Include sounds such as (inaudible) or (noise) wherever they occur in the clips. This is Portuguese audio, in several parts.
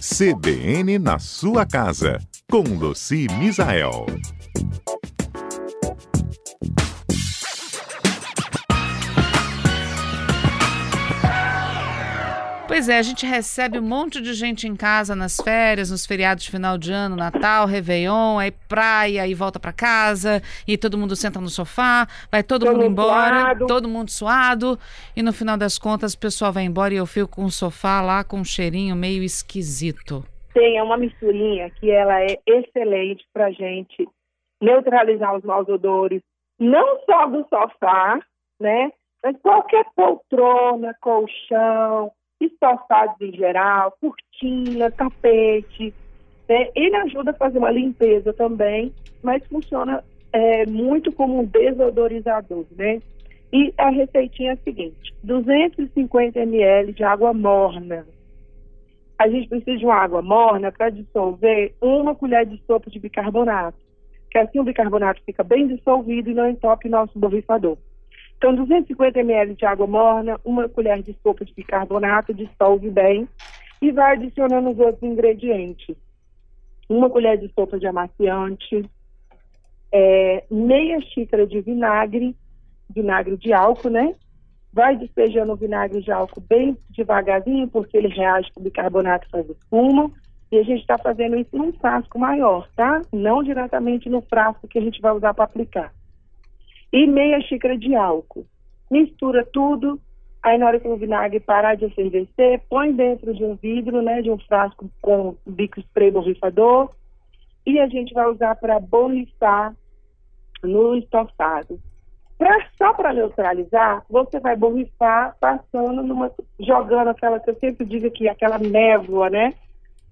CBN na sua casa, com Luci Misael. Pois é, a gente recebe um monte de gente em casa nas férias, nos feriados de final de ano, Natal, Réveillon, aí praia, aí volta para casa, e todo mundo senta no sofá, vai todo, todo mundo embora, suado. todo mundo suado, e no final das contas o pessoal vai embora e eu fico com o sofá lá com um cheirinho meio esquisito. Tem, é uma misturinha que ela é excelente pra gente neutralizar os maus odores, não só do sofá, né, mas qualquer poltrona, colchão, estofados em geral, cortina, tapete. Né? Ele ajuda a fazer uma limpeza também, mas funciona é, muito como um desodorizador, né? E a receitinha é a seguinte: 250 ml de água morna. A gente precisa de uma água morna para dissolver uma colher de sopa de bicarbonato, que assim o bicarbonato fica bem dissolvido e não entope nosso borrifador. Então, 250 ml de água morna, uma colher de sopa de bicarbonato, dissolve bem e vai adicionando os outros ingredientes. Uma colher de sopa de amaciante, é, meia xícara de vinagre, vinagre de álcool, né? Vai despejando o vinagre de álcool bem devagarzinho, porque ele reage com o bicarbonato e faz espuma. E a gente está fazendo isso num frasco maior, tá? Não diretamente no frasco que a gente vai usar para aplicar e meia xícara de álcool. Mistura tudo, aí na hora que o vinagre parar de fervecer, põe dentro de um vidro, né, de um frasco com bico spray borrifador, e a gente vai usar para borrifar no estofado. Pra, só para neutralizar, você vai borrifar passando numa. jogando aquela que eu sempre digo que aquela névoa, né?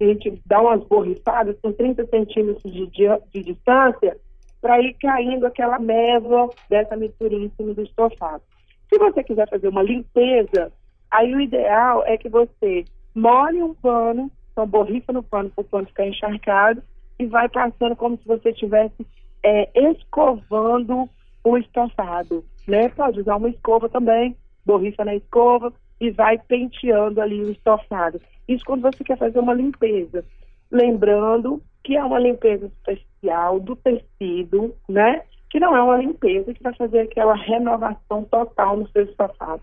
A gente dá umas borrifadas com 30 centímetros de, de, de distância para ir caindo aquela névoa dessa misturinha em cima do estofado. Se você quiser fazer uma limpeza, aí o ideal é que você molhe um pano, então borrifa no pano para o pano ficar encharcado e vai passando como se você estivesse é, escovando o estofado, né? Pode usar uma escova também, borrifa na escova e vai penteando ali o estofado. Isso quando você quer fazer uma limpeza. Lembrando que é uma limpeza superficial do tecido, né? Que não é uma limpeza que vai fazer aquela renovação total no seu estofado.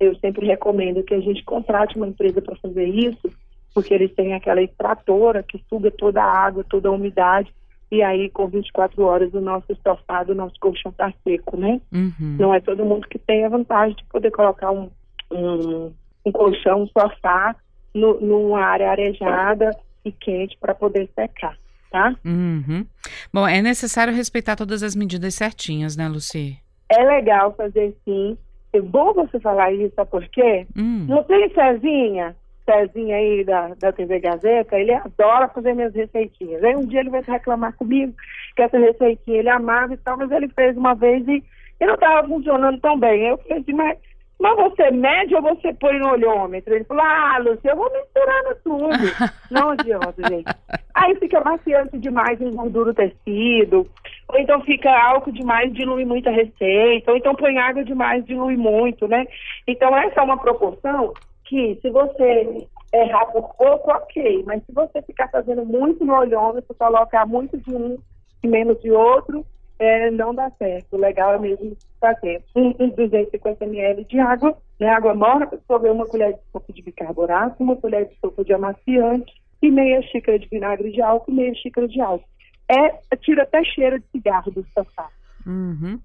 Eu sempre recomendo que a gente contrate uma empresa para fazer isso, porque eles têm aquela extratora que suga toda a água, toda a umidade, e aí com 24 horas o nosso estofado, o nosso colchão está seco, né? Uhum. Não é todo mundo que tem a vantagem de poder colocar um, um, um colchão, um sofá no, numa área arejada e quente para poder secar, tá? Uhum. Bom, é necessário respeitar todas as medidas certinhas, né, Luci? É legal fazer sim. É bom você falar isso, sabe por quê? Hum. Não tem Cezinha? Cezinha aí da, da TV Gazeta, ele adora fazer minhas receitinhas. Aí um dia ele vai reclamar comigo que essa receitinha ele amava e tal, mas ele fez uma vez e, e não estava funcionando tão bem. Eu falei assim, mas mas você mede ou você põe no olhômetro? Ele falou, ah, Lúcia, eu vou misturar no tudo. (laughs) Não adianta, gente. Aí fica maciante demais, engordura o tecido. Ou então fica álcool demais, dilui muita receita. Ou então põe água demais, dilui muito, né? Então essa é uma proporção que se você errar por pouco, ok. Mas se você ficar fazendo muito no olhômetro, colocar muito de um e menos de outro, é, não dá certo. O legal é mesmo fazer um, um 250 ml de água, né, água morna, absorver uma colher de sopa de bicarbonato, uma colher de sopa de amaciante e meia xícara de vinagre de álcool, meia xícara de álcool. É, tira até cheiro de cigarro do sofá. Uhum.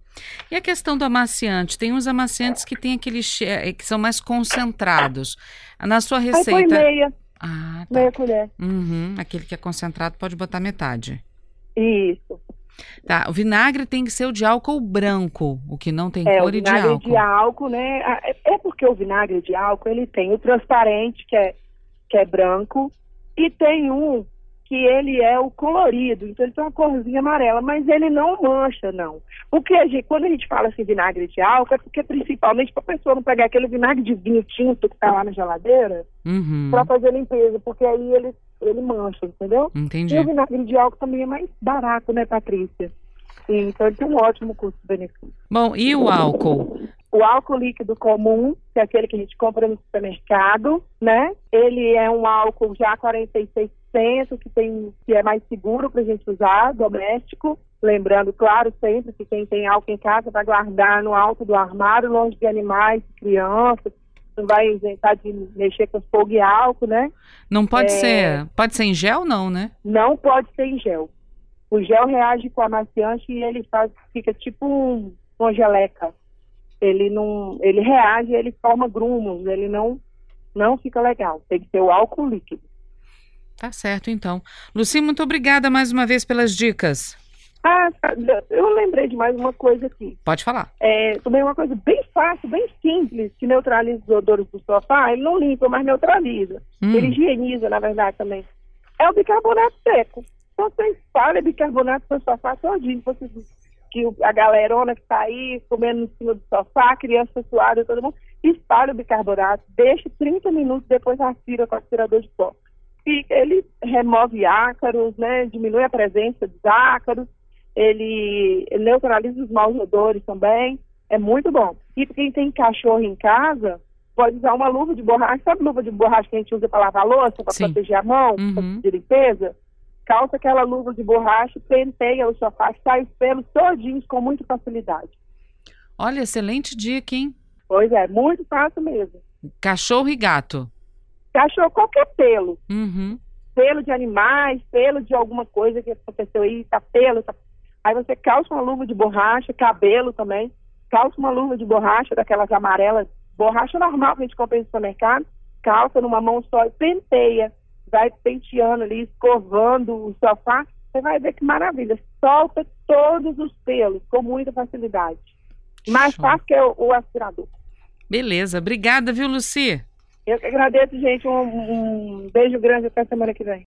E a questão do amaciante? Tem uns amaciantes que tem aquele eh, que são mais concentrados. Na sua receita. Aí põe meia. Ah, tá. Meia colher. Uhum. Aquele que é concentrado pode botar metade. Isso. Tá, o vinagre tem que ser o de álcool branco, o que não tem é, cor e de álcool. O vinagre de álcool, né? É, é porque o vinagre de álcool, ele tem o transparente, que é, que é branco, e tem um que ele é o colorido, então ele tem uma corzinha amarela, mas ele não mancha, não. O que a gente, quando a gente fala assim vinagre de álcool, é porque principalmente para a pessoa não pegar aquele vinagre de vinho tinto que está lá na geladeira, uhum. para fazer limpeza, porque aí ele ele mancha, entendeu? Entendi. E o vinagre de álcool também é mais barato, né, Patrícia? Então ele tem um ótimo custo-benefício. Bom, e o álcool? o álcool líquido comum, que é aquele que a gente compra no supermercado, né? Ele é um álcool já 46%, que, tem, que é mais seguro para a gente usar, doméstico. Lembrando, claro, sempre que quem tem álcool em casa vai guardar no alto do armário, longe de animais, crianças, não vai inventar de mexer com fogo e álcool, né? Não pode é... ser. Pode ser em gel, não, né? Não pode ser em gel. O gel reage com amaciante e ele faz, fica tipo um, uma geleca. Ele não, ele reage, ele forma grumos, ele não, não fica legal. Tem que ser o álcool líquido. Tá certo, então. Luci, muito obrigada mais uma vez pelas dicas. Ah, eu lembrei de mais uma coisa aqui. Pode falar. É, também uma coisa bem fácil, bem simples, que neutraliza os odores do sofá. Ele não limpa, mas neutraliza. Hum. Ele higieniza, na verdade, também. É o bicarbonato seco. Então você espalha bicarbonato no sofá todinho. Você, que a galerona que está aí comendo em cima do sofá, criança suada, todo mundo, espalha o bicarbonato, deixa 30 minutos, depois aspira com o aspirador de pó. E ele remove ácaros, né, diminui a presença dos ácaros, ele, neutraliza os maus odores também, é muito bom. E quem tem cachorro em casa, pode usar uma luva de borracha, sabe luva de borracha que a gente usa para lavar louça, para proteger a mão, uhum. de limpeza? Calça aquela luva de borracha, penteia o sofá, sai os pelos todinhos com muita facilidade. Olha, excelente dica, hein? Pois é, muito fácil mesmo. Cachorro e gato. Cachorro, qualquer pelo. Uhum. Pelo de animais, pelo de alguma coisa que aconteceu aí, tá pelo, tá Aí você calça uma luva de borracha, cabelo também, calça uma luva de borracha, daquelas amarelas, borracha normal que a gente compra no supermercado, calça numa mão só e penteia, vai penteando ali, escovando o sofá, você vai ver que maravilha, solta todos os pelos com muita facilidade. Mais Show. fácil que o, o aspirador. Beleza, obrigada, viu, Luci? Eu que agradeço, gente. Um, um beijo grande até semana que vem.